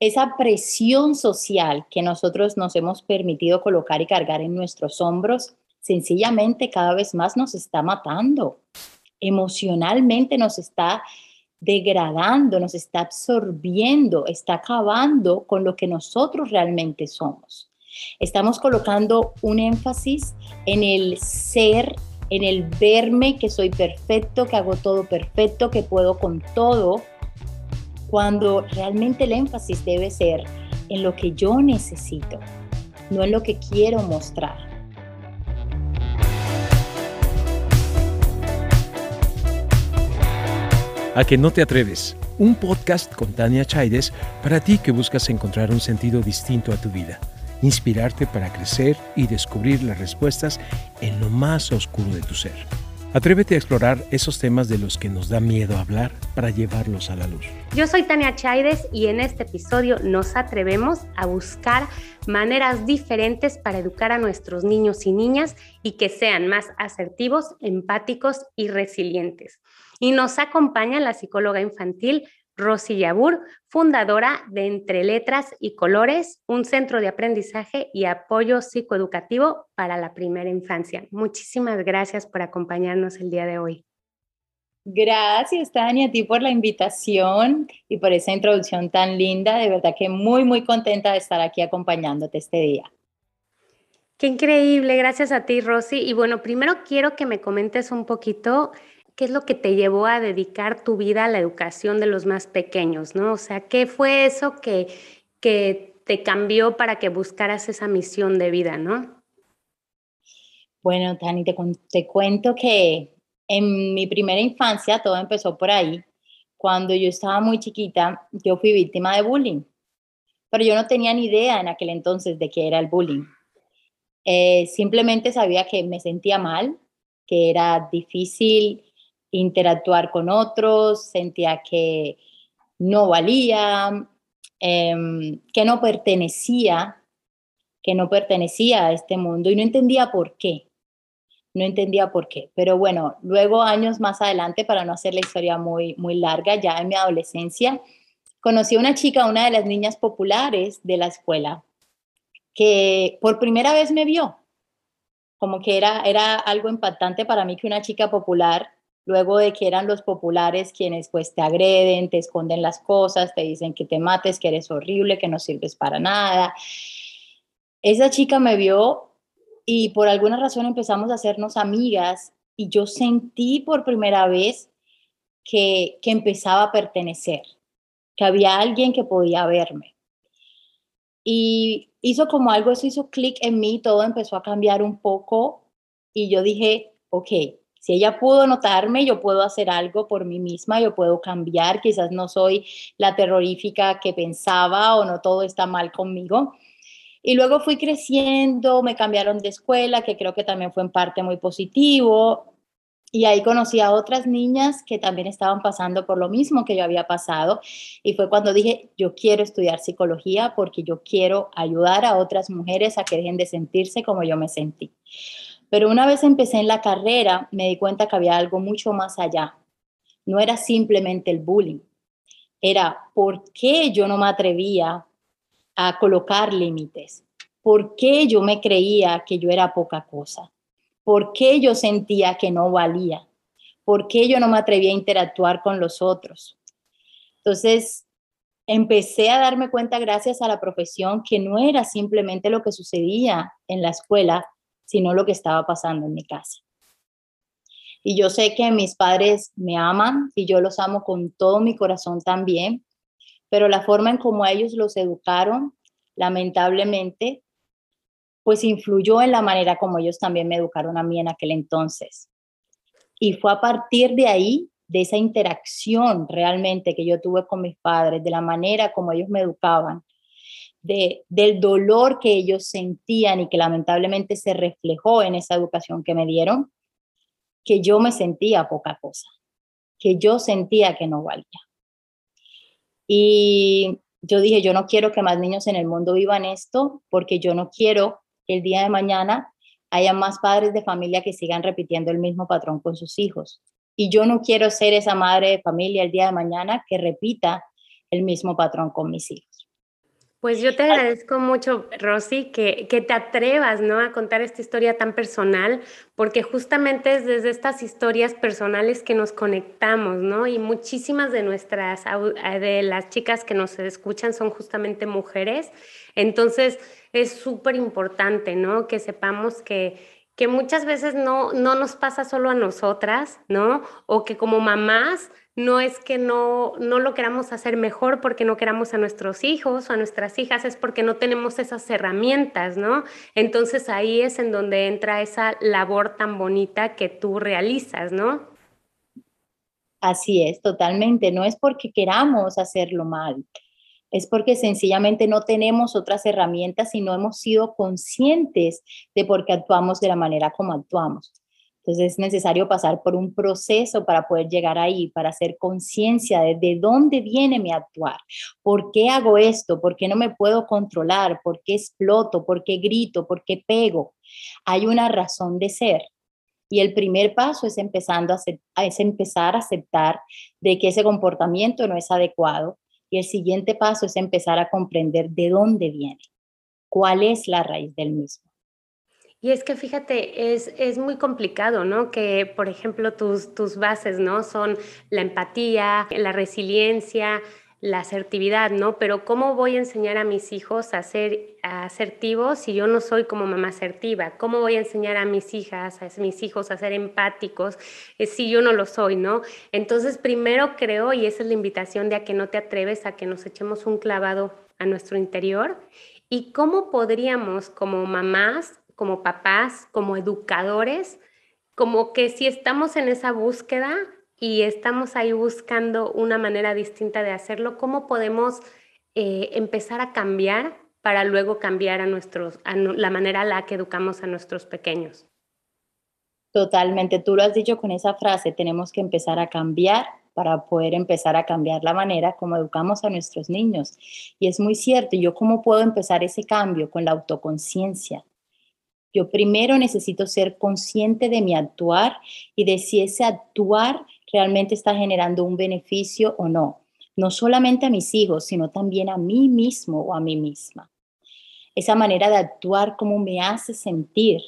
esa presión social que nosotros nos hemos permitido colocar y cargar en nuestros hombros, sencillamente cada vez más nos está matando. Emocionalmente nos está degradando, nos está absorbiendo, está acabando con lo que nosotros realmente somos. Estamos colocando un énfasis en el ser, en el verme que soy perfecto, que hago todo perfecto, que puedo con todo, cuando realmente el énfasis debe ser en lo que yo necesito, no en lo que quiero mostrar. A que no te atreves, un podcast con Tania Chaides para ti que buscas encontrar un sentido distinto a tu vida, inspirarte para crecer y descubrir las respuestas en lo más oscuro de tu ser. Atrévete a explorar esos temas de los que nos da miedo hablar para llevarlos a la luz. Yo soy Tania Chaides y en este episodio nos atrevemos a buscar maneras diferentes para educar a nuestros niños y niñas y que sean más asertivos, empáticos y resilientes. Y nos acompaña la psicóloga infantil Rosy Yabur, fundadora de Entre Letras y Colores, un centro de aprendizaje y apoyo psicoeducativo para la primera infancia. Muchísimas gracias por acompañarnos el día de hoy. Gracias, Tania, a ti por la invitación y por esa introducción tan linda. De verdad que muy, muy contenta de estar aquí acompañándote este día. Qué increíble, gracias a ti, Rosy. Y bueno, primero quiero que me comentes un poquito ¿qué es lo que te llevó a dedicar tu vida a la educación de los más pequeños, ¿no? O sea, ¿qué fue eso que, que te cambió para que buscaras esa misión de vida, ¿no? Bueno, Tani, te, te cuento que en mi primera infancia todo empezó por ahí. Cuando yo estaba muy chiquita, yo fui víctima de bullying, pero yo no tenía ni idea en aquel entonces de qué era el bullying. Eh, simplemente sabía que me sentía mal, que era difícil interactuar con otros, sentía que no valía, em, que no pertenecía, que no pertenecía a este mundo y no entendía por qué. No entendía por qué. Pero bueno, luego años más adelante, para no hacer la historia muy, muy larga, ya en mi adolescencia, conocí a una chica, una de las niñas populares de la escuela, que por primera vez me vio. Como que era, era algo impactante para mí que una chica popular luego de que eran los populares quienes pues te agreden, te esconden las cosas, te dicen que te mates, que eres horrible, que no sirves para nada. Esa chica me vio y por alguna razón empezamos a hacernos amigas y yo sentí por primera vez que, que empezaba a pertenecer, que había alguien que podía verme. Y hizo como algo, eso hizo clic en mí, todo empezó a cambiar un poco y yo dije, ok, si ella pudo notarme, yo puedo hacer algo por mí misma, yo puedo cambiar, quizás no soy la terrorífica que pensaba o no todo está mal conmigo. Y luego fui creciendo, me cambiaron de escuela, que creo que también fue en parte muy positivo. Y ahí conocí a otras niñas que también estaban pasando por lo mismo que yo había pasado. Y fue cuando dije, yo quiero estudiar psicología porque yo quiero ayudar a otras mujeres a que dejen de sentirse como yo me sentí. Pero una vez empecé en la carrera, me di cuenta que había algo mucho más allá. No era simplemente el bullying, era por qué yo no me atrevía a colocar límites, por qué yo me creía que yo era poca cosa, por qué yo sentía que no valía, por qué yo no me atrevía a interactuar con los otros. Entonces, empecé a darme cuenta gracias a la profesión que no era simplemente lo que sucedía en la escuela, sino lo que estaba pasando en mi casa. Y yo sé que mis padres me aman y yo los amo con todo mi corazón también, pero la forma en cómo ellos los educaron, lamentablemente, pues influyó en la manera como ellos también me educaron a mí en aquel entonces. Y fue a partir de ahí, de esa interacción realmente que yo tuve con mis padres, de la manera como ellos me educaban, del dolor que ellos sentían y que lamentablemente se reflejó en esa educación que me dieron, que yo me sentía poca cosa, que yo sentía que no valía. Y yo dije, yo no quiero que más niños en el mundo vivan esto, porque yo no quiero que el día de mañana haya más padres de familia que sigan repitiendo el mismo patrón con sus hijos. Y yo no quiero ser esa madre de familia el día de mañana que repita el mismo patrón con mis hijos. Pues yo te agradezco mucho, Rosy, que, que, te atrevas ¿no? a contar esta historia tan personal, porque justamente es desde estas historias personales que nos conectamos, ¿no? Y muchísimas de nuestras, de las chicas que nos escuchan son justamente mujeres. Entonces, es súper importante, ¿no? Que sepamos que, que muchas veces no, no nos pasa solo a nosotras, ¿no? O que como mamás no es que no, no lo queramos hacer mejor porque no queramos a nuestros hijos o a nuestras hijas, es porque no tenemos esas herramientas, ¿no? Entonces ahí es en donde entra esa labor tan bonita que tú realizas, ¿no? Así es, totalmente. No es porque queramos hacerlo mal, es porque sencillamente no tenemos otras herramientas y no hemos sido conscientes de por qué actuamos de la manera como actuamos. Entonces es necesario pasar por un proceso para poder llegar ahí, para hacer conciencia de, de dónde viene mi actuar, por qué hago esto, por qué no me puedo controlar, por qué exploto, por qué grito, por qué pego. Hay una razón de ser. Y el primer paso es, empezando a, es empezar a aceptar de que ese comportamiento no es adecuado. Y el siguiente paso es empezar a comprender de dónde viene, cuál es la raíz del mismo. Y es que fíjate, es, es muy complicado, ¿no? Que, por ejemplo, tus, tus bases, ¿no? Son la empatía, la resiliencia, la asertividad, ¿no? Pero ¿cómo voy a enseñar a mis hijos a ser asertivos si yo no soy como mamá asertiva? ¿Cómo voy a enseñar a mis hijas, a mis hijos a ser empáticos eh, si yo no lo soy, ¿no? Entonces, primero creo, y esa es la invitación de a que no te atreves a que nos echemos un clavado a nuestro interior. ¿Y cómo podríamos como mamás como papás, como educadores, como que si estamos en esa búsqueda y estamos ahí buscando una manera distinta de hacerlo, ¿cómo podemos eh, empezar a cambiar para luego cambiar a nuestros, a la manera en la que educamos a nuestros pequeños? Totalmente, tú lo has dicho con esa frase, tenemos que empezar a cambiar para poder empezar a cambiar la manera como educamos a nuestros niños. Y es muy cierto, yo cómo puedo empezar ese cambio con la autoconciencia, yo primero necesito ser consciente de mi actuar y de si ese actuar realmente está generando un beneficio o no. No solamente a mis hijos, sino también a mí mismo o a mí misma. Esa manera de actuar, cómo me hace sentir,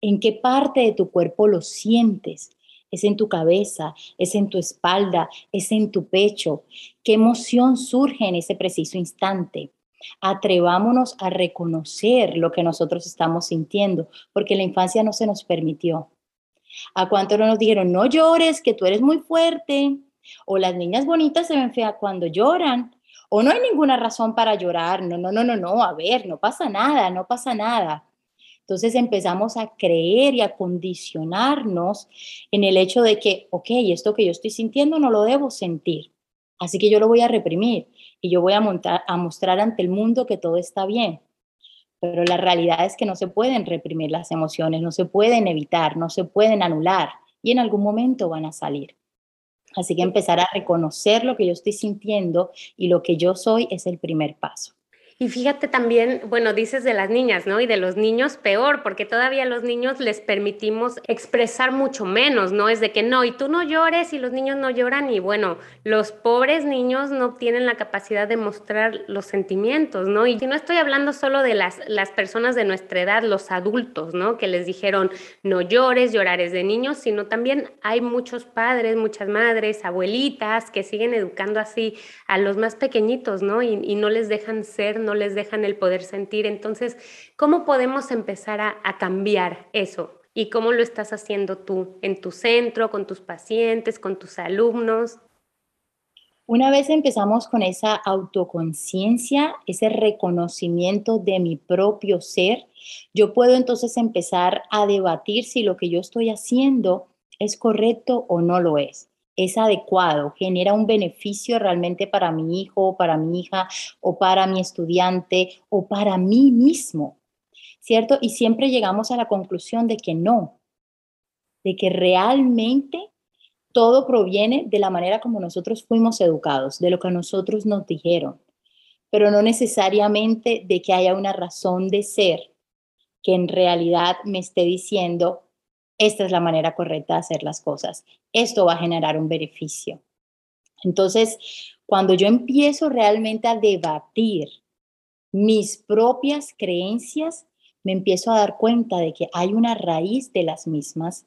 en qué parte de tu cuerpo lo sientes. Es en tu cabeza, es en tu espalda, es en tu pecho. ¿Qué emoción surge en ese preciso instante? Atrevámonos a reconocer lo que nosotros estamos sintiendo, porque la infancia no se nos permitió. ¿A cuánto no nos dijeron, no llores, que tú eres muy fuerte? O las niñas bonitas se ven feas cuando lloran. O no hay ninguna razón para llorar. No, no, no, no, no. A ver, no pasa nada, no pasa nada. Entonces empezamos a creer y a condicionarnos en el hecho de que, ok, esto que yo estoy sintiendo no lo debo sentir. Así que yo lo voy a reprimir y yo voy a, montar, a mostrar ante el mundo que todo está bien. Pero la realidad es que no se pueden reprimir las emociones, no se pueden evitar, no se pueden anular y en algún momento van a salir. Así que empezar a reconocer lo que yo estoy sintiendo y lo que yo soy es el primer paso. Y fíjate también, bueno, dices de las niñas, ¿no? Y de los niños peor, porque todavía los niños les permitimos expresar mucho menos, ¿no? Es de que no, y tú no llores y los niños no lloran y bueno, los pobres niños no tienen la capacidad de mostrar los sentimientos, ¿no? Y no estoy hablando solo de las, las personas de nuestra edad, los adultos, ¿no? Que les dijeron, no llores, llorar es de niños, sino también hay muchos padres, muchas madres, abuelitas que siguen educando así a los más pequeñitos, ¿no? Y, y no les dejan ser no les dejan el poder sentir. Entonces, ¿cómo podemos empezar a, cambiar eso? ¿Y cómo lo estás haciendo tú en tu centro, con tus pacientes, con tus alumnos? Una vez empezamos con esa autoconciencia, ese reconocimiento de mi propio ser, yo puedo entonces empezar a debatir si lo que yo estoy haciendo es correcto o no lo es es adecuado, genera un beneficio realmente para mi hijo, para mi hija, o para mi estudiante, o para mí mismo, ¿cierto? Y siempre llegamos a la conclusión de que no, de que realmente todo proviene de la manera como nosotros fuimos educados, de lo que nosotros nos dijeron, pero no necesariamente de que haya una razón de ser que en realidad me esté diciendo esta es la manera correcta de hacer las cosas. Esto va a generar un beneficio. Entonces, cuando yo empiezo realmente a debatir mis propias creencias, me empiezo a dar cuenta de que hay una raíz de las mismas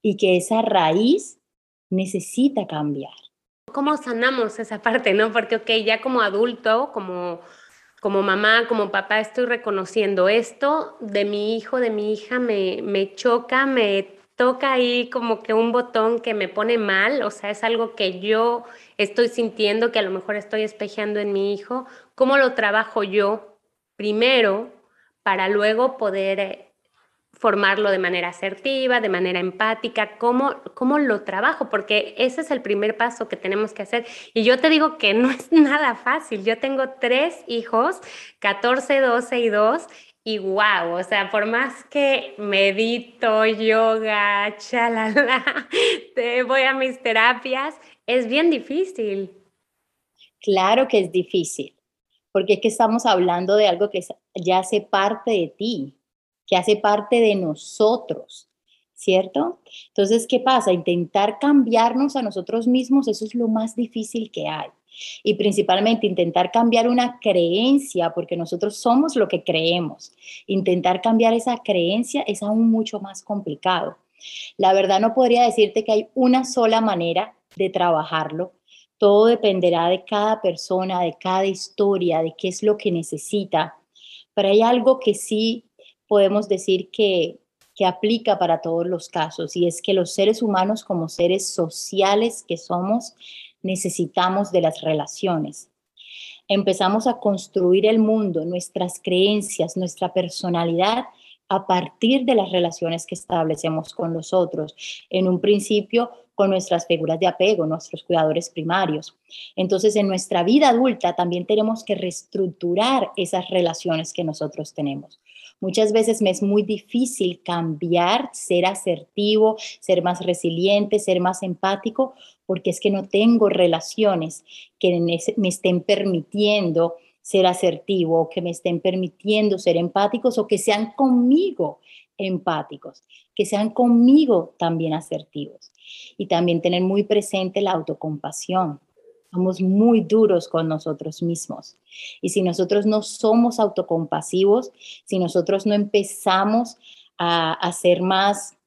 y que esa raíz necesita cambiar. ¿Cómo sanamos esa parte, no? Porque, ok, ya como adulto, como, como mamá, como papá, estoy reconociendo esto de mi hijo, de mi hija, me, me choca, me toca ahí como que un botón que me pone mal, o sea, es algo que yo estoy sintiendo, que a lo mejor estoy espejeando en mi hijo, ¿cómo lo trabajo yo primero para luego poder eh, formarlo de manera asertiva, de manera empática, ¿cómo, cómo lo trabajo, porque ese es el primer paso que tenemos que hacer. Y yo te digo que no es nada fácil. Yo tengo tres hijos, 14, 12 y 2, y wow, o sea, por más que medito, yoga, chalala, te voy a mis terapias, es bien difícil. Claro que es difícil, porque es que estamos hablando de algo que ya hace parte de ti, que hace parte de nosotros, ¿cierto? Entonces, ¿qué pasa? Intentar cambiarnos a nosotros mismos, eso es lo más difícil que hay. Y principalmente intentar cambiar una creencia, porque nosotros somos lo que creemos. Intentar cambiar esa creencia es aún mucho más complicado. La verdad no podría decirte que hay una sola manera de trabajarlo. Todo dependerá de cada persona, de cada historia, de qué es lo que necesita. Pero hay algo que sí podemos decir que, que aplica para todos los casos y es que los seres humanos como seres sociales que somos necesitamos de las relaciones. Empezamos a construir el mundo, nuestras creencias, nuestra personalidad a partir de las relaciones que establecemos con los otros. En un principio, con nuestras figuras de apego, nuestros cuidadores primarios. Entonces, en nuestra vida adulta también tenemos que reestructurar esas relaciones que nosotros tenemos. Muchas veces me es muy difícil cambiar, ser asertivo, ser más resiliente, ser más empático, porque es que no tengo relaciones que me estén permitiendo ser asertivo, que me estén permitiendo ser empáticos o que sean conmigo empáticos, que sean conmigo también asertivos. Y también tener muy presente la autocompasión. Somos muy duros con nosotros mismos. Y si nosotros no somos autocompasivos, si nosotros no empezamos a, a ser más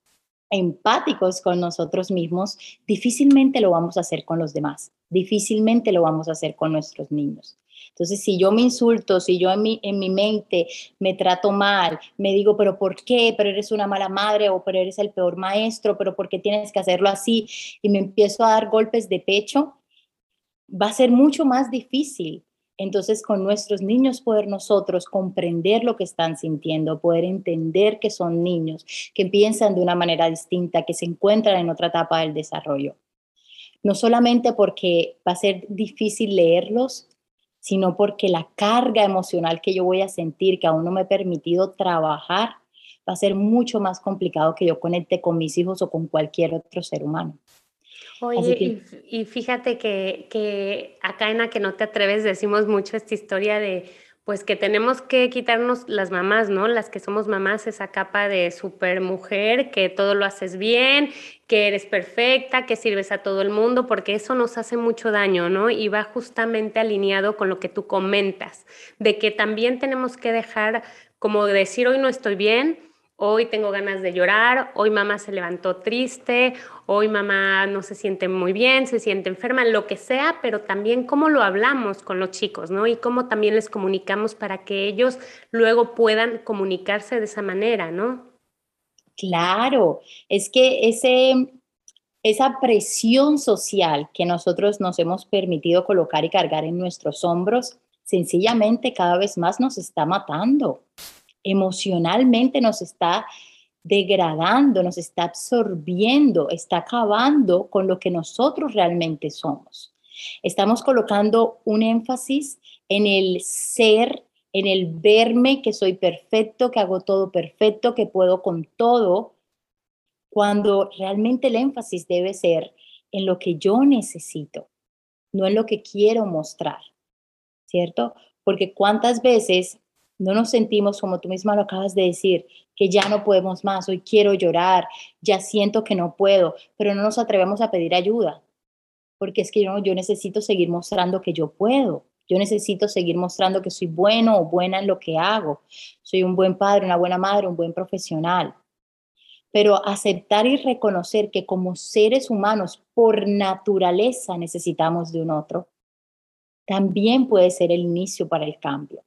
empáticos con nosotros mismos, difícilmente lo vamos a hacer con los demás, difícilmente lo vamos a hacer con nuestros niños. Entonces, si yo me insulto, si yo en mi, en mi mente me trato mal, me digo, pero ¿por qué? Pero eres una mala madre o pero eres el peor maestro, pero ¿por qué tienes que hacerlo así? Y me empiezo a dar golpes de pecho, va a ser mucho más difícil. Entonces, con nuestros niños poder nosotros comprender lo que están sintiendo, poder entender que son niños, que piensan de una manera distinta, que se encuentran en otra etapa del desarrollo. No solamente porque va a ser difícil leerlos, sino porque la carga emocional que yo voy a sentir, que aún no me he permitido trabajar, va a ser mucho más complicado que yo conecte con mis hijos o con cualquier otro ser humano. Oye, y, fíjate que, que acá en la que no te atreves decimos mucho esta historia de pues que tenemos que quitarnos las mamás, ¿no? Las que somos mamás, esa capa de super mujer, que todo lo haces bien, que eres perfecta, que sirves a todo el mundo, porque eso nos hace mucho daño, ¿no? Y va justamente alineado con lo que tú comentas, de que también tenemos que dejar como decir hoy no estoy bien, hoy tengo ganas de llorar, hoy mamá se levantó triste, hoy mamá no se siente muy bien, se siente enferma, lo que sea, pero también cómo lo hablamos con los chicos, ¿no? Y cómo también les comunicamos para que ellos luego puedan comunicarse de esa manera, ¿no? Claro, es que ese, esa presión social que nosotros nos hemos permitido colocar y cargar en nuestros hombros, sencillamente cada vez más nos está matando emocionalmente nos está degradando, nos está absorbiendo, está acabando con lo que nosotros realmente somos. Estamos colocando un énfasis en el ser, en el verme que soy perfecto, que hago todo perfecto, que puedo con todo, cuando realmente el énfasis debe ser en lo que yo necesito, no en lo que quiero mostrar, ¿cierto? Porque cuántas veces no nos sentimos, como tú misma lo acabas de decir, que ya no podemos más, hoy quiero llorar, ya siento que no puedo, pero no nos atrevemos a pedir ayuda, porque es que yo, yo necesito seguir mostrando que yo puedo, Yo necesito seguir mostrando que soy bueno o buena en lo que hago. Soy un buen padre, una buena madre, un buen profesional. Pero aceptar y reconocer que como seres humanos, por naturaleza, necesitamos de un otro, también puede ser el inicio para el cambio.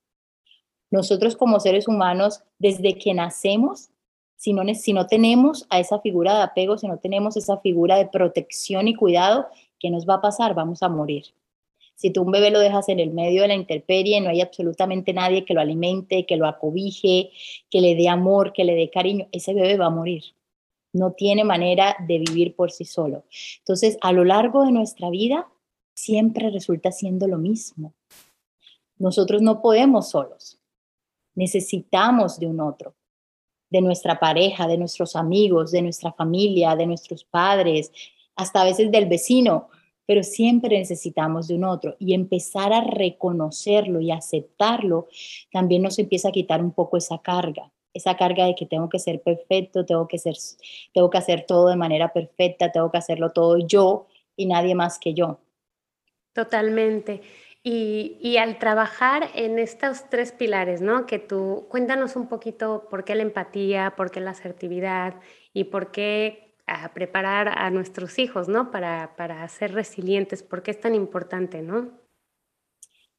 Nosotros como seres humanos, desde que nacemos, si no, si no tenemos a esa figura de apego, si no tenemos esa figura de protección y cuidado, ¿qué nos va a pasar? Vamos a morir. Si tú un bebé lo dejas en el medio de la intemperie, no hay absolutamente nadie que lo alimente, que lo acobije, que le dé amor, que le dé cariño, ese bebé va a morir. No tiene manera de vivir por sí solo. Entonces, a lo largo de nuestra vida, siempre resulta siendo lo mismo. Nosotros no podemos solos. Necesitamos de un otro, de nuestra pareja, de nuestros amigos, de nuestra familia, de nuestros padres, hasta a veces del vecino, pero siempre necesitamos de un otro y empezar a reconocerlo y aceptarlo también nos empieza a quitar un poco esa carga, esa carga de que tengo que ser perfecto, tengo que ser tengo que hacer todo de manera perfecta, tengo que hacerlo todo yo y nadie más que yo. Totalmente. Y, al trabajar en estos tres pilares, ¿no? Que tú, cuéntanos un poquito por qué la empatía, por qué la asertividad y por qué preparar a nuestros hijos, ¿no? Para, para ser resilientes, ¿por qué es tan importante, ¿no?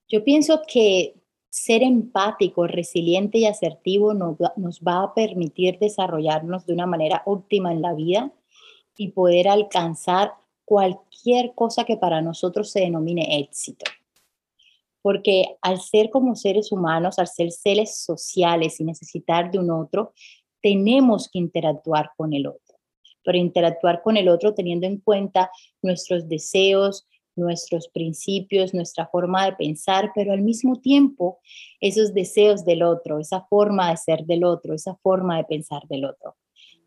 Yo pienso que ser empático, resiliente y asertivo nos, nos va a permitir desarrollarnos de una manera óptima en la vida y poder alcanzar cualquier cosa que para nosotros se denomine éxito. Porque al ser como seres humanos, al ser seres sociales y necesitar de un otro, tenemos que interactuar con el otro pero interactuar con el otro teniendo en cuenta nuestros deseos, nuestros principios, nuestra forma de pensar, pero al mismo tiempo esos deseos del otro, esa forma de ser del otro, esa forma de pensar del otro,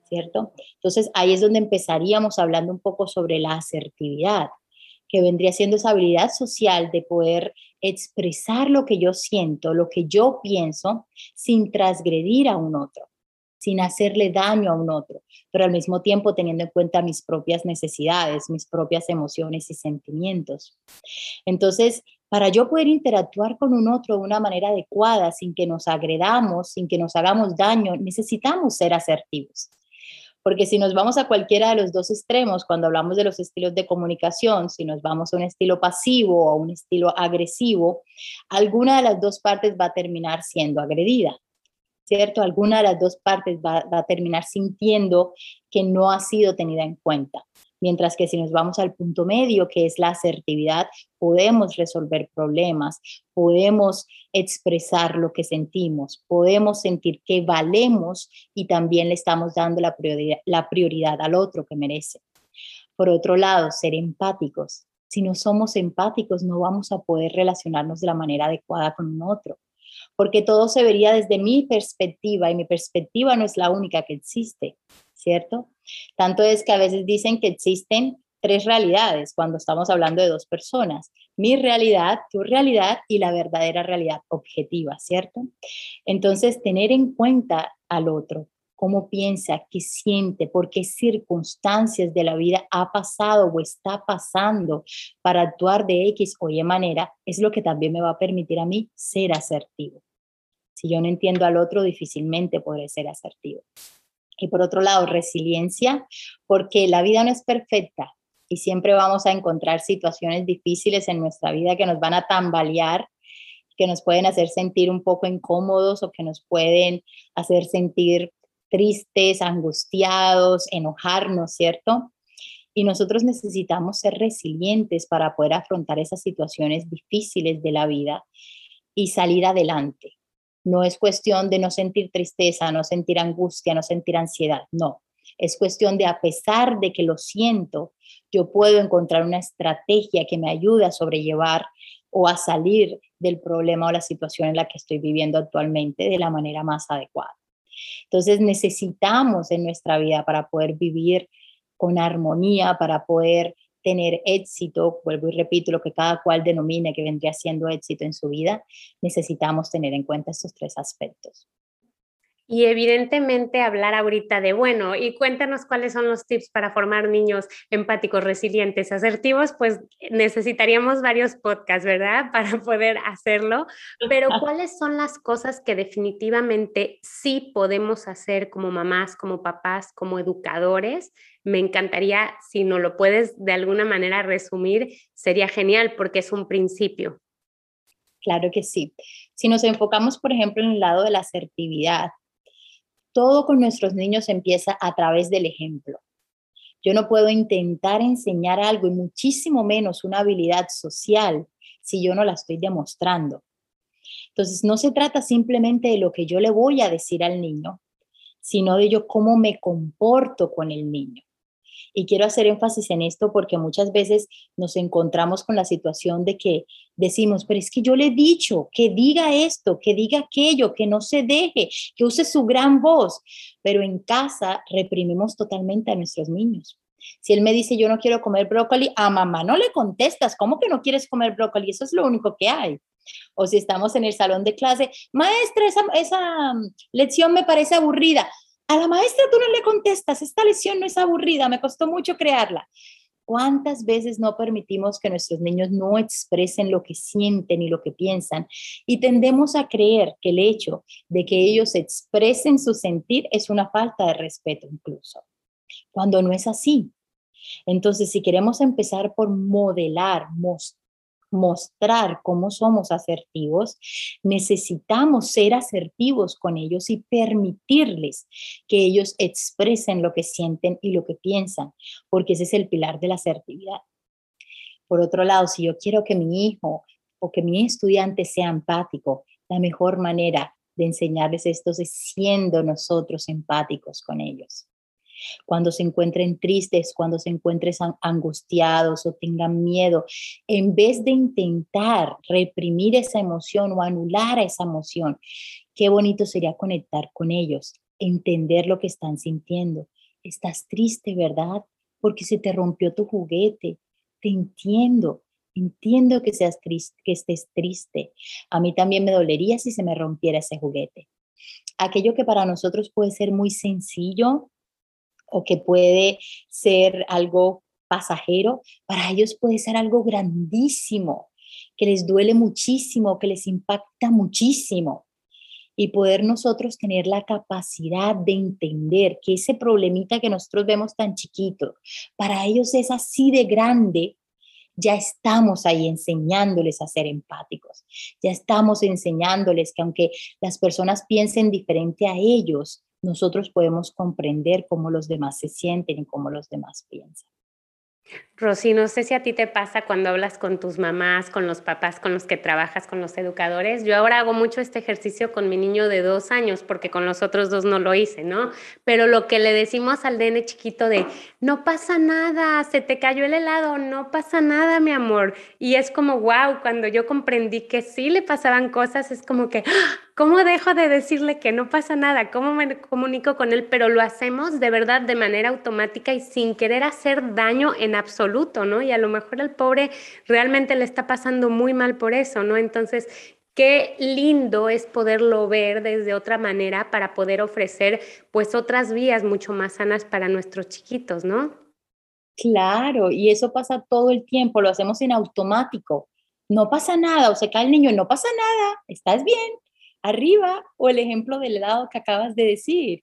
¿cierto? Entonces ahí es donde empezaríamos hablando un poco sobre la asertividad, que vendría siendo esa habilidad social de poder expresar lo que yo siento, lo que yo pienso, sin transgredir a un otro sin hacerle daño a un otro, pero al mismo tiempo teniendo en cuenta mis propias necesidades, mis propias emociones y sentimientos. Entonces, para yo poder interactuar con un otro de una manera adecuada, sin que nos agredamos, sin que nos hagamos daño, necesitamos ser asertivos. Porque si nos vamos a cualquiera de los dos extremos, cuando hablamos de los estilos de comunicación, si nos vamos a un estilo pasivo o a un estilo agresivo, alguna de las dos partes va a terminar siendo agredida. ¿cierto? Alguna de las dos partes va, a terminar sintiendo que no ha sido tenida en cuenta. Mientras que si nos vamos al punto medio, que es la asertividad, podemos resolver problemas, podemos expresar lo que sentimos, podemos sentir que valemos y también le estamos dando la prioridad, la prioridad al otro que merece. Por otro lado, ser empáticos. Si no somos empáticos, no vamos a poder relacionarnos de la manera adecuada con un otro porque todo se vería desde mi perspectiva y mi perspectiva no es la única que existe, ¿cierto? Tanto es que a veces dicen que existen tres realidades cuando estamos hablando de dos personas, mi realidad, tu realidad y la verdadera realidad objetiva, ¿cierto? Entonces, tener en cuenta al otro, cómo piensa, qué siente, por qué circunstancias de la vida ha pasado o está pasando para actuar de X o Y manera, es lo que también me va a permitir a mí ser asertivo. Si yo no entiendo al otro, difícilmente podré ser asertivo. Y por otro lado, resiliencia, porque la vida no es perfecta y siempre vamos a encontrar situaciones difíciles en nuestra vida que nos van a tambalear que nos pueden hacer sentir un poco incómodos o que nos pueden hacer sentir tristes, angustiados, enojarnos, ¿cierto? Y nosotros necesitamos ser resilientes para poder afrontar esas situaciones difíciles de la vida y salir adelante. No es cuestión de no sentir tristeza, no sentir angustia, no sentir ansiedad, no. Es cuestión de, a pesar de que lo siento, yo puedo encontrar una estrategia que me ayude a sobrellevar o a salir del problema o la situación en la que estoy viviendo actualmente de la manera más adecuada. Entonces necesitamos en nuestra vida para poder vivir con armonía, para poder tener éxito, vuelvo y repito lo que cada cual denomine que vendría siendo éxito en su vida, necesitamos tener en cuenta estos tres aspectos. Y evidentemente hablar ahorita de, bueno, y cuéntanos cuáles son los tips para formar niños empáticos, resilientes, asertivos, pues necesitaríamos varios podcasts, ¿verdad? Para poder hacerlo. Pero ¿cuáles son las cosas que definitivamente sí podemos hacer como mamás, como papás, como educadores? Me encantaría, si no lo puedes de alguna manera resumir, sería genial porque es un principio. Claro que sí. Si nos enfocamos, por ejemplo, en el lado de la asertividad, todo con nuestros niños empieza a través del ejemplo. Yo no puedo intentar enseñar algo y muchísimo menos una habilidad social si yo no la estoy demostrando. Entonces, no se trata simplemente de lo que yo le voy a decir al niño, sino de yo cómo me comporto con el niño. Y quiero hacer énfasis en esto porque muchas veces nos encontramos con la situación de que decimos, pero es que yo le he dicho que diga esto, que diga aquello, que no se deje, que use su gran voz, pero en casa reprimimos totalmente a nuestros niños. Si él me dice, yo no quiero comer brócoli, a mamá no le contestas, ¿cómo que no quieres comer brócoli? Eso es lo único que hay. O si estamos en el salón de clase, maestra, esa, esa mm, lección me parece aburrida. A la maestra tú no le contestas, esta lección no es aburrida, me costó mucho crearla. ¿Cuántas veces no permitimos que nuestros niños no expresen lo que sienten y lo que piensan? Y tendemos a creer que el hecho de que ellos expresen su sentir es una falta de respeto incluso, cuando no es así. Entonces, si queremos empezar por modelar, mostrar, mostrar cómo somos asertivos, necesitamos ser asertivos con ellos y permitirles que ellos expresen lo que sienten y lo que piensan, porque ese es el pilar de la asertividad. Por otro lado, si yo quiero que mi hijo o que mi estudiante sea empático, la mejor manera de enseñarles esto es siendo nosotros empáticos con ellos cuando se encuentren tristes, cuando se encuentren angustiados o tengan miedo, en vez de intentar reprimir esa emoción o anular esa emoción, qué bonito sería conectar con ellos, entender lo que están sintiendo. Estás triste, ¿verdad? Porque se te rompió tu juguete. Te entiendo. Entiendo que seas triste, que estés triste. A mí también me dolería si se me rompiera ese juguete. Aquello que para nosotros puede ser muy sencillo, o que puede ser algo pasajero, para ellos puede ser algo grandísimo, que les duele muchísimo, que les impacta muchísimo. Y poder nosotros tener la capacidad de entender que ese problemita que nosotros vemos tan chiquito, para ellos es así de grande, ya estamos ahí enseñándoles a ser empáticos, ya estamos enseñándoles que aunque las personas piensen diferente a ellos, nosotros podemos comprender cómo los demás se sienten y cómo los demás piensan. Rosy, no sé si a ti te pasa cuando hablas con tus mamás, con los papás con los que trabajas, con los educadores. Yo ahora hago mucho este ejercicio con mi niño de dos años, porque con los otros dos no lo hice, ¿no? Pero lo que le decimos al nene chiquito de, no pasa nada, se te cayó el helado, no pasa nada, mi amor. Y es como, wow, cuando yo comprendí que sí le pasaban cosas, es como que, ¡ah! ¿cómo dejo de decirle que no pasa nada? ¿Cómo me comunico con él? Pero lo hacemos de verdad de manera automática y sin querer hacer daño en absoluto Y a lo mejor al pobre realmente le está pasando muy mal por eso, ¿no? Entonces, qué lindo es poderlo ver desde otra manera para poder ofrecer pues otras vías mucho más sanas para nuestros chiquitos, ¿no? Claro, y eso pasa todo el tiempo, lo hacemos en automático. No pasa nada, o se cae el niño, no pasa nada, estás bien, arriba, o el ejemplo del helado que acabas de decir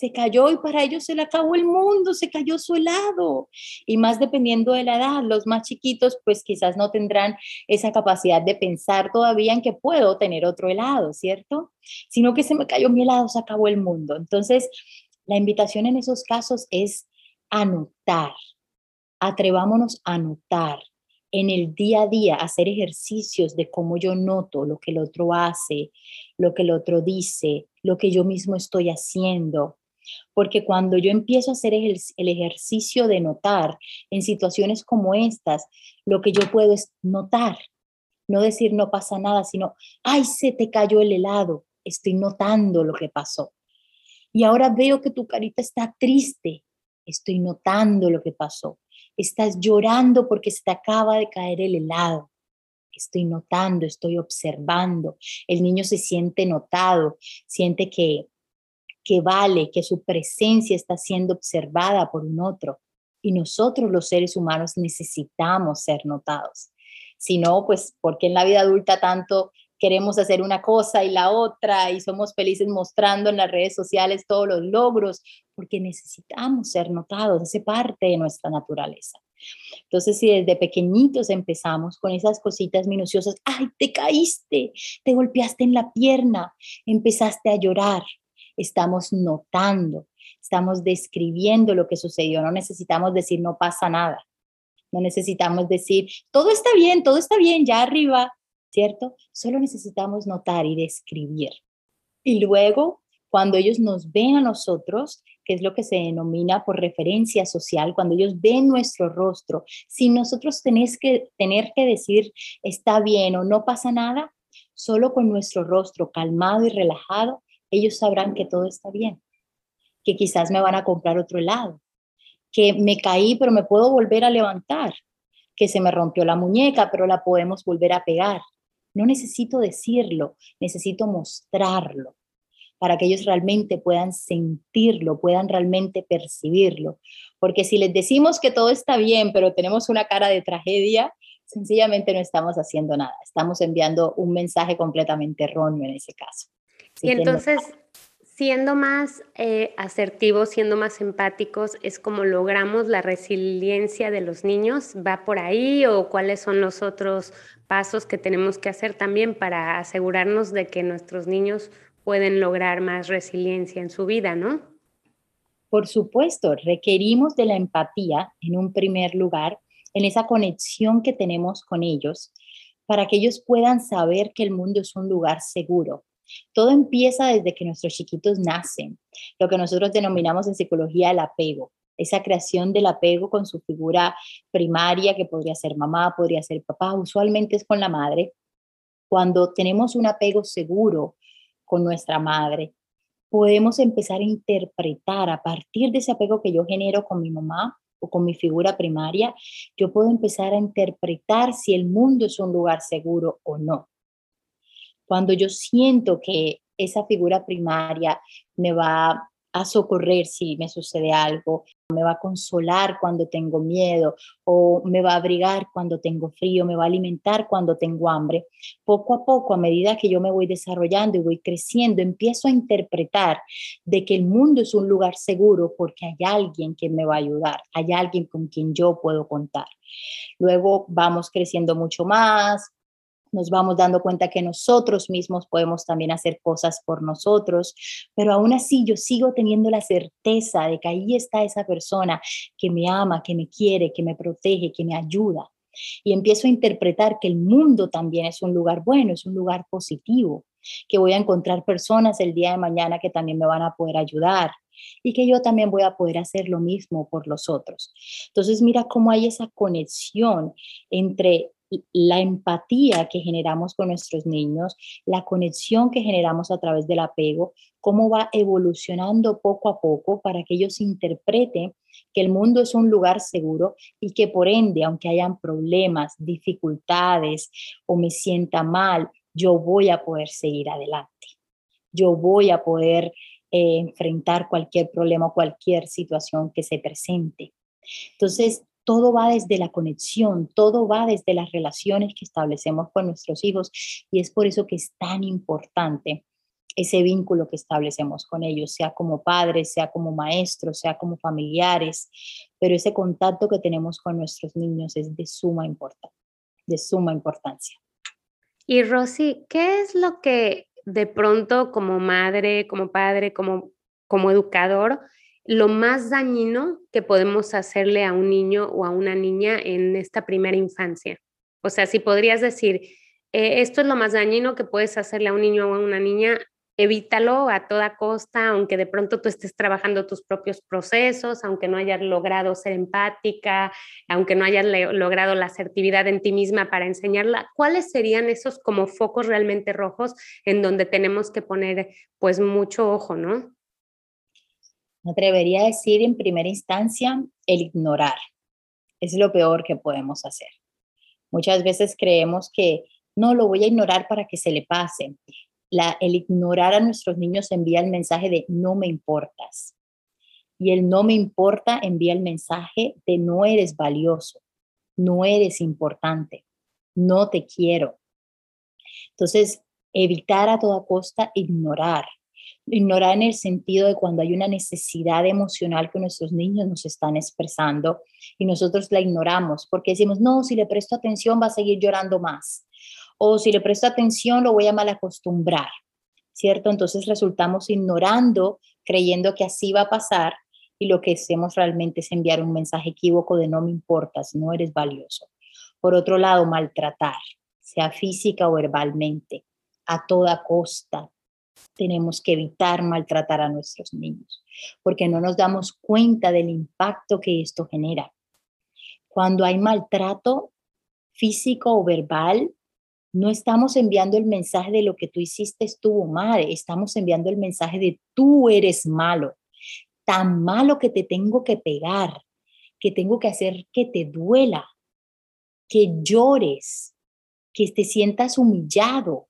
se cayó y para ellos se le acabó el mundo, se cayó su helado. Y más dependiendo de la edad, los más chiquitos pues quizás no tendrán esa capacidad de pensar todavía en que puedo tener otro helado, ¿cierto? Sino que se me cayó mi helado, se acabó el mundo. Entonces, la invitación en esos casos es anotar. Atrevámonos a anotar en el día a día, hacer ejercicios de cómo yo noto lo que el otro hace, lo que el otro dice, lo que yo mismo estoy haciendo, porque cuando yo empiezo a hacer el, ejercicio de notar en situaciones como estas, lo que yo puedo es notar, no decir no pasa nada, sino, ay, se te cayó el helado, estoy notando lo que pasó. Y ahora veo que tu carita está triste, estoy notando lo que pasó. Estás llorando porque se te acaba de caer el helado. Estoy notando, estoy observando. El niño se siente notado, siente que que vale, que su presencia está siendo observada por un otro. Y nosotros los seres humanos necesitamos ser notados. Si no, pues porque en la vida adulta tanto queremos hacer una cosa y la otra y somos felices mostrando en las redes sociales todos los logros, porque necesitamos ser notados, hace parte de nuestra naturaleza. Entonces, si desde pequeñitos empezamos con esas cositas minuciosas, ay, te caíste, te golpeaste en la pierna, empezaste a llorar, estamos notando, estamos describiendo lo que sucedió, no necesitamos decir no pasa nada, no necesitamos decir todo está bien, todo está bien, ya arriba, ¿cierto? Solo necesitamos notar y describir. Y luego, cuando ellos nos ven a nosotros, que es lo que se denomina por referencia social, cuando ellos ven nuestro rostro, si nosotros tenés que tener que decir está bien o no pasa nada, solo con nuestro rostro calmado y relajado, ellos sabrán que todo está bien, que quizás me van a comprar otro helado, que me caí pero me puedo volver a levantar, que se me rompió la muñeca pero la podemos volver a pegar, no necesito decirlo, necesito mostrarlo para que ellos realmente puedan sentirlo, puedan realmente percibirlo. Porque si les decimos que todo está bien, pero tenemos una cara de tragedia, sencillamente no estamos haciendo nada. Estamos enviando un mensaje completamente erróneo en ese caso. Y entonces, siendo más eh, asertivos, siendo más empáticos, ¿es como logramos la resiliencia de los niños? ¿Va por ahí o cuáles son los otros pasos que tenemos que hacer también para asegurarnos de que nuestros niños pueden lograr más resiliencia en su vida, ¿no? Por supuesto, requerimos de la empatía en un primer lugar, en esa conexión que tenemos con ellos, para que ellos puedan saber que el mundo es un lugar seguro, todo empieza desde que nuestros chiquitos nacen, lo que nosotros denominamos en psicología el apego, esa creación del apego con su figura primaria, que podría ser mamá, podría ser papá, usualmente es con la madre. Cuando tenemos un apego seguro con nuestra madre, podemos empezar a interpretar a partir de ese apego que yo genero con mi mamá o con mi figura primaria, yo puedo empezar a interpretar si el mundo es un lugar seguro o no. Cuando yo siento que esa figura primaria me va a socorrer si me sucede algo, me va a consolar cuando tengo miedo o me va a abrigar cuando tengo frío, me va a alimentar cuando tengo hambre. Poco a poco, a medida que yo me voy desarrollando y voy creciendo, empiezo a interpretar de que el mundo es un lugar seguro porque hay alguien que me va a ayudar, hay alguien con quien yo puedo contar. Luego vamos creciendo mucho más, nos vamos dando cuenta que nosotros mismos podemos también hacer cosas por nosotros, pero aún así yo sigo teniendo la certeza de que ahí está esa persona que me ama, que me quiere, que me protege, que me ayuda. Y empiezo a interpretar que el mundo también es un lugar bueno, es un lugar positivo, que voy a encontrar personas el día de mañana que también me van a poder ayudar y que yo también voy a poder hacer lo mismo por los otros. Entonces mira cómo hay esa conexión entre la empatía que generamos con nuestros niños, la conexión que generamos a través del apego, cómo va evolucionando poco a poco para que ellos interpreten que el mundo es un lugar seguro y que por ende, aunque hayan problemas, dificultades o me sienta mal, yo voy a poder seguir adelante. Yo voy a poder eh, enfrentar cualquier problema o cualquier situación que se presente. Entonces, todo va desde la conexión, todo va desde las relaciones que establecemos con nuestros hijos y es por eso que es tan importante ese vínculo que establecemos con ellos, sea como padres, sea como maestros, sea como familiares, pero ese contacto que tenemos con nuestros niños es de suma importancia, de suma importancia. Y Rosy, ¿qué es lo que de pronto como madre, como padre, como, como educador, lo más dañino que podemos hacerle a un niño o a una niña en esta primera infancia. O sea, si podrías decir, eh, esto es lo más dañino que puedes hacerle a un niño o a una niña, evítalo a toda costa, aunque de pronto tú estés trabajando tus propios procesos, aunque no hayas logrado ser empática, aunque no hayas logrado la asertividad en ti misma para enseñarla, ¿cuáles serían esos como focos realmente rojos en donde tenemos que poner pues mucho ojo, ¿no? Me atrevería a decir en primera instancia el ignorar. Es lo peor que podemos hacer. Muchas veces creemos que no lo voy a ignorar para que se le pase. el ignorar a nuestros niños envía el mensaje de no me importas. Y el no me importa envía el mensaje de no eres valioso, no eres importante, no te quiero. Entonces, evitar a toda costa ignorar. Ignorar en el sentido de cuando hay una necesidad emocional que nuestros niños nos están expresando y nosotros la ignoramos porque decimos, no, si le presto atención va a seguir llorando más o si le presto atención lo voy a mal acostumbrar, ¿cierto? Entonces resultamos ignorando, creyendo que así va a pasar y lo que hacemos realmente es enviar un mensaje equívoco de no me importas, no eres valioso. Por otro lado, maltratar, sea física o verbalmente, a toda costa. Tenemos que evitar maltratar a nuestros niños, porque no nos damos cuenta del impacto que esto genera. Cuando hay maltrato físico o verbal, no estamos enviando el mensaje de lo que tú hiciste estuvo mal, estamos enviando el mensaje de tú eres malo, tan malo que te tengo que pegar, que tengo que hacer que te duela, que llores, que te sientas humillado,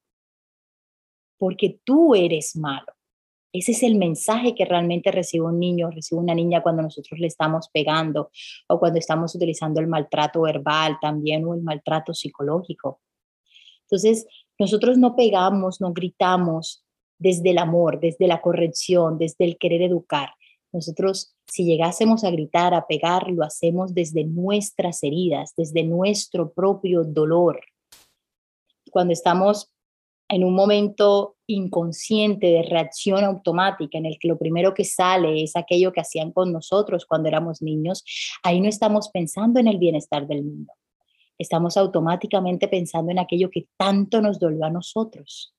porque tú eres malo. Ese es el mensaje que realmente recibe un niño, recibe una niña cuando nosotros le estamos pegando o cuando estamos utilizando el maltrato verbal también o el maltrato psicológico. Entonces, nosotros no pegamos, no gritamos desde el amor, desde la corrección, desde el querer educar. Nosotros, si llegásemos a gritar, a pegar, lo hacemos desde nuestras heridas, desde nuestro propio dolor. Cuando estamos en un momento inconsciente de reacción automática en el que lo primero que sale es aquello que hacían con nosotros cuando éramos niños, ahí no estamos pensando en el bienestar del niño estamos automáticamente pensando en aquello que tanto nos dolió a nosotros.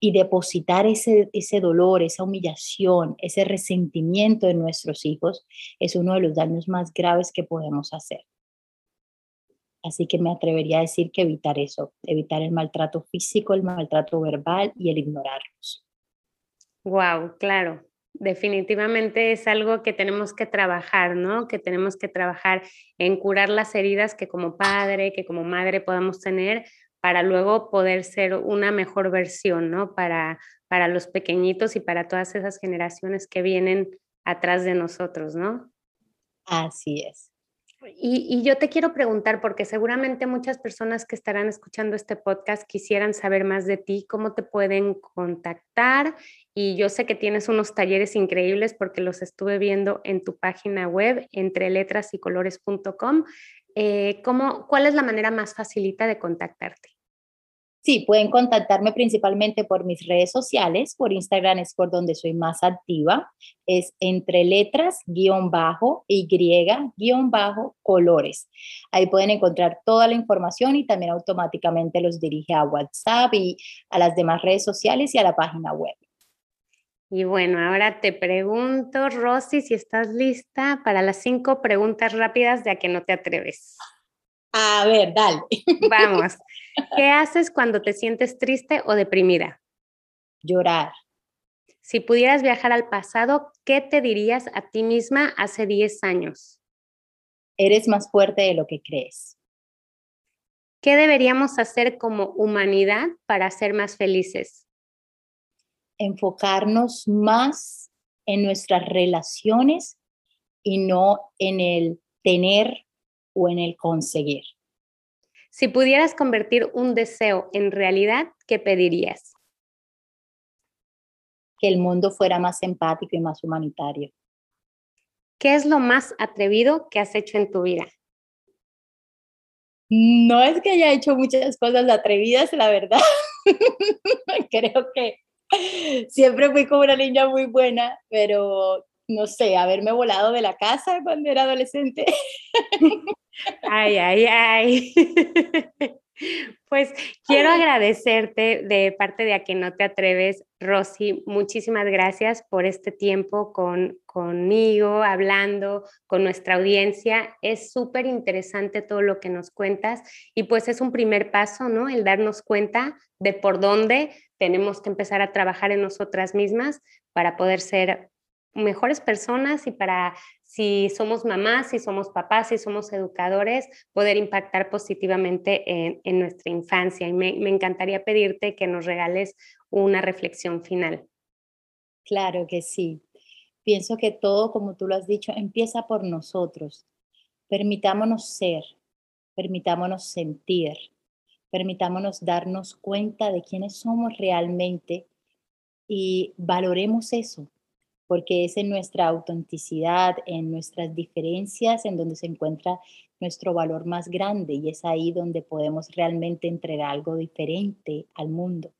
Y depositar ese, ese dolor, esa humillación, ese resentimiento en nuestros hijos es uno de los daños más graves que podemos hacer. Así que me atrevería a decir que evitar eso, evitar el maltrato físico, el maltrato verbal y el ignorarlos. Wow, claro definitivamente es algo que tenemos que trabajar, ¿no? Que tenemos que trabajar en curar las heridas que como padre, que como madre podamos tener para luego poder ser una mejor versión, ¿no? Para, para los pequeñitos y para todas esas generaciones que vienen atrás de nosotros, ¿no? Así es. Y, yo te quiero preguntar, porque seguramente muchas personas que estarán escuchando este podcast quisieran saber más de ti, cómo te pueden contactar. Y yo sé que tienes unos talleres increíbles porque los estuve viendo en tu página web, entre letras y colores.com. Eh, ¿Cuál es la manera más facilita de contactarte? Sí, pueden contactarme principalmente por mis redes sociales, por Instagram es por donde soy más activa, es entre letras, guion bajo, Y, guion bajo, colores. Ahí pueden encontrar toda la información y también automáticamente los dirige a WhatsApp y a las demás redes sociales y a la página web. Y bueno, ahora te pregunto, Rosy, si estás lista para las cinco preguntas rápidas de a que no te atreves. A ver, dale. Vamos. ¿Qué haces cuando te sientes triste o deprimida? Llorar. Si pudieras viajar al pasado, ¿qué te dirías a ti misma hace 10 años? Eres más fuerte de lo que crees. ¿Qué deberíamos hacer como humanidad para ser más felices? Enfocarnos más en nuestras relaciones y no en el tener o en el conseguir. Si pudieras convertir un deseo en realidad, ¿qué pedirías? Que el mundo fuera más empático y más humanitario. ¿Qué es lo más atrevido que has hecho en tu vida? No es que haya hecho muchas cosas atrevidas, la verdad. Creo que siempre fui como una niña muy buena, pero no sé, haberme volado de la casa cuando era adolescente. Ay, ay, ay. Pues quiero agradecerte de parte de a que no te atreves, Rosy. Muchísimas gracias por este tiempo con, conmigo, hablando con nuestra audiencia. Es súper interesante todo lo que nos cuentas y pues es un primer paso, ¿no? El darnos cuenta de por dónde tenemos que empezar a trabajar en nosotras mismas para poder ser mejores personas y para si somos mamás, si somos papás, si somos educadores, poder impactar positivamente en, nuestra infancia. Y me, me encantaría pedirte que nos regales una reflexión final. Claro que sí. Pienso que todo, como tú lo has dicho, empieza por nosotros. Permitámonos ser, permitámonos sentir, permitámonos darnos cuenta de quiénes somos realmente y valoremos eso, porque es en nuestra autenticidad, en nuestras diferencias, en donde se encuentra nuestro valor más grande y es ahí donde podemos realmente entregar algo diferente al mundo.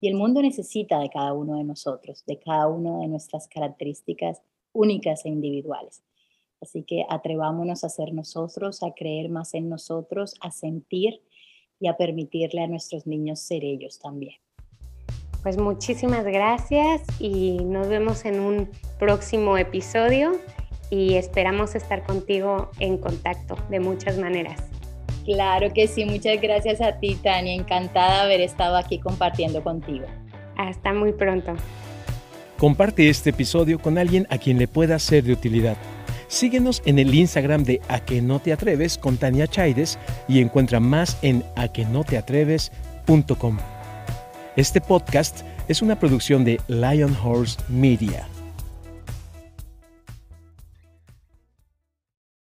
Y el mundo necesita de cada uno de nosotros, de cada una de nuestras características únicas e individuales. Así que atrevámonos a ser nosotros, a creer más en nosotros, a sentir y a permitirle a nuestros niños ser ellos también. Pues muchísimas gracias y nos vemos en un próximo episodio y esperamos estar contigo en contacto de muchas maneras. Claro que sí, muchas gracias a ti, Tania. Encantada de haber estado aquí compartiendo contigo. Hasta muy pronto. Comparte este episodio con alguien a quien le pueda ser de utilidad. Síguenos en el Instagram de A que no te atreves con Tania Chaides y encuentra más en aquenoteatreves.com. Este podcast es una producción de Lion Horse Media.